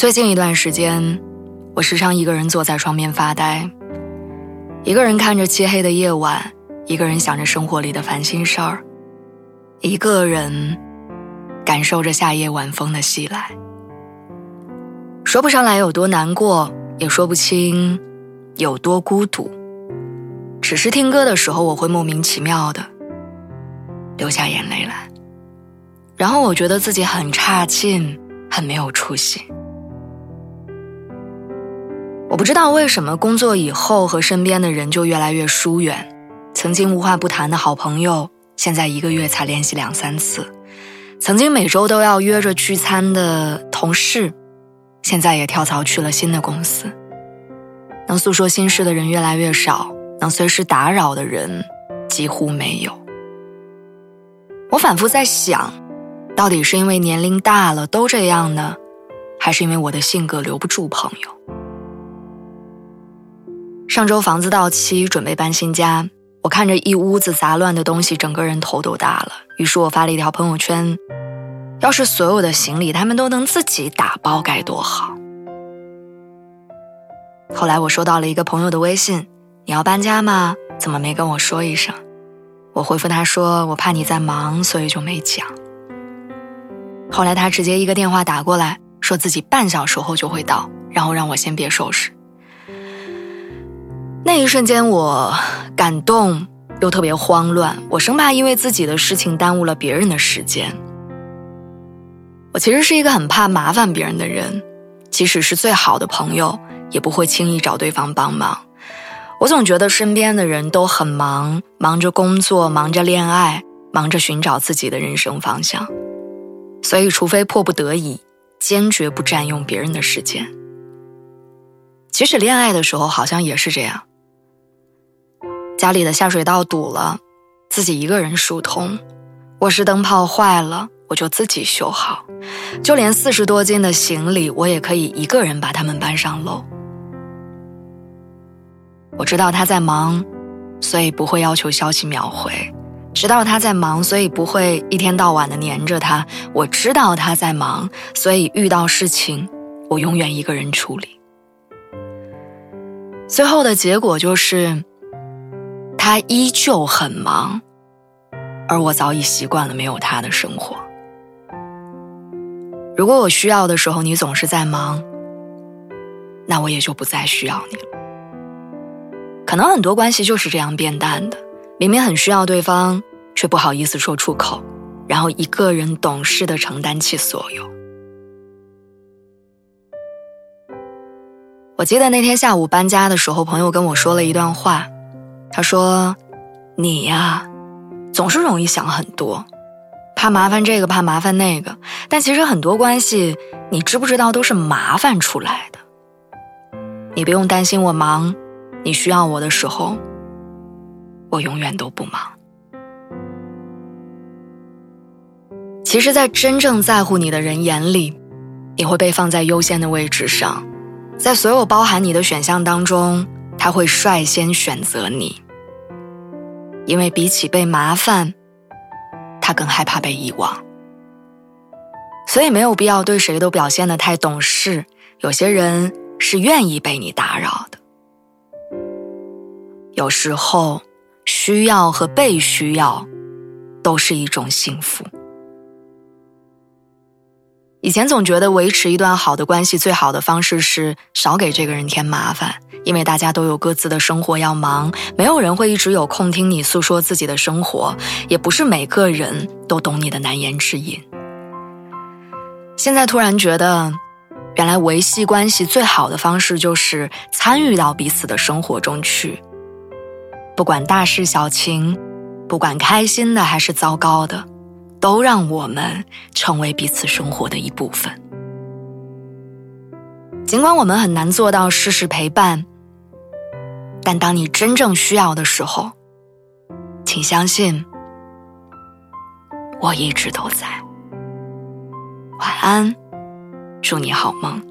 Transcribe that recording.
最近一段时间，我时常一个人坐在窗边发呆，一个人看着漆黑的夜晚，一个人想着生活里的烦心事儿，一个人感受着夏夜晚风的袭来。说不上来有多难过，也说不清有多孤独，只是听歌的时候，我会莫名其妙的流下眼泪来，然后我觉得自己很差劲，很没有出息。我不知道为什么工作以后和身边的人就越来越疏远，曾经无话不谈的好朋友，现在一个月才联系两三次；曾经每周都要约着聚餐的同事，现在也跳槽去了新的公司。能诉说心事的人越来越少，能随时打扰的人几乎没有。我反复在想，到底是因为年龄大了都这样呢，还是因为我的性格留不住朋友？上周房子到期，准备搬新家。我看着一屋子杂乱的东西，整个人头都大了。于是我发了一条朋友圈：“要是所有的行李他们都能自己打包，该多好。”后来我收到了一个朋友的微信：“你要搬家吗？怎么没跟我说一声？”我回复他说：“我怕你在忙，所以就没讲。”后来他直接一个电话打过来，说自己半小时后就会到，然后让我先别收拾。那一瞬间，我感动又特别慌乱，我生怕因为自己的事情耽误了别人的时间。我其实是一个很怕麻烦别人的人，即使是最好的朋友，也不会轻易找对方帮忙。我总觉得身边的人都很忙，忙着工作，忙着恋爱，忙着寻找自己的人生方向，所以除非迫不得已，坚决不占用别人的时间。即使恋爱的时候，好像也是这样。家里的下水道堵了，自己一个人疏通；卧室灯泡坏了，我就自己修好。就连四十多斤的行李，我也可以一个人把它们搬上楼。我知道他在忙，所以不会要求消息秒回；知道他在忙，所以不会一天到晚的黏着他。我知道他在忙，所以遇到事情，我永远一个人处理。最后的结果就是。他依旧很忙，而我早已习惯了没有他的生活。如果我需要的时候你总是在忙，那我也就不再需要你了。可能很多关系就是这样变淡的，明明很需要对方，却不好意思说出口，然后一个人懂事的承担起所有。我记得那天下午搬家的时候，朋友跟我说了一段话。他说：“你呀，总是容易想很多，怕麻烦这个，怕麻烦那个。但其实很多关系，你知不知道都是麻烦出来的？你不用担心我忙，你需要我的时候，我永远都不忙。其实，在真正在乎你的人眼里，你会被放在优先的位置上，在所有包含你的选项当中。”他会率先选择你，因为比起被麻烦，他更害怕被遗忘。所以没有必要对谁都表现的太懂事。有些人是愿意被你打扰的。有时候，需要和被需要，都是一种幸福。以前总觉得维持一段好的关系，最好的方式是少给这个人添麻烦，因为大家都有各自的生活要忙，没有人会一直有空听你诉说自己的生活，也不是每个人都懂你的难言之隐。现在突然觉得，原来维系关系最好的方式就是参与到彼此的生活中去，不管大事小情，不管开心的还是糟糕的，都让我们成为彼此生活的一部分。尽管我们很难做到事事陪伴，但当你真正需要的时候，请相信，我一直都在。晚安，祝你好梦。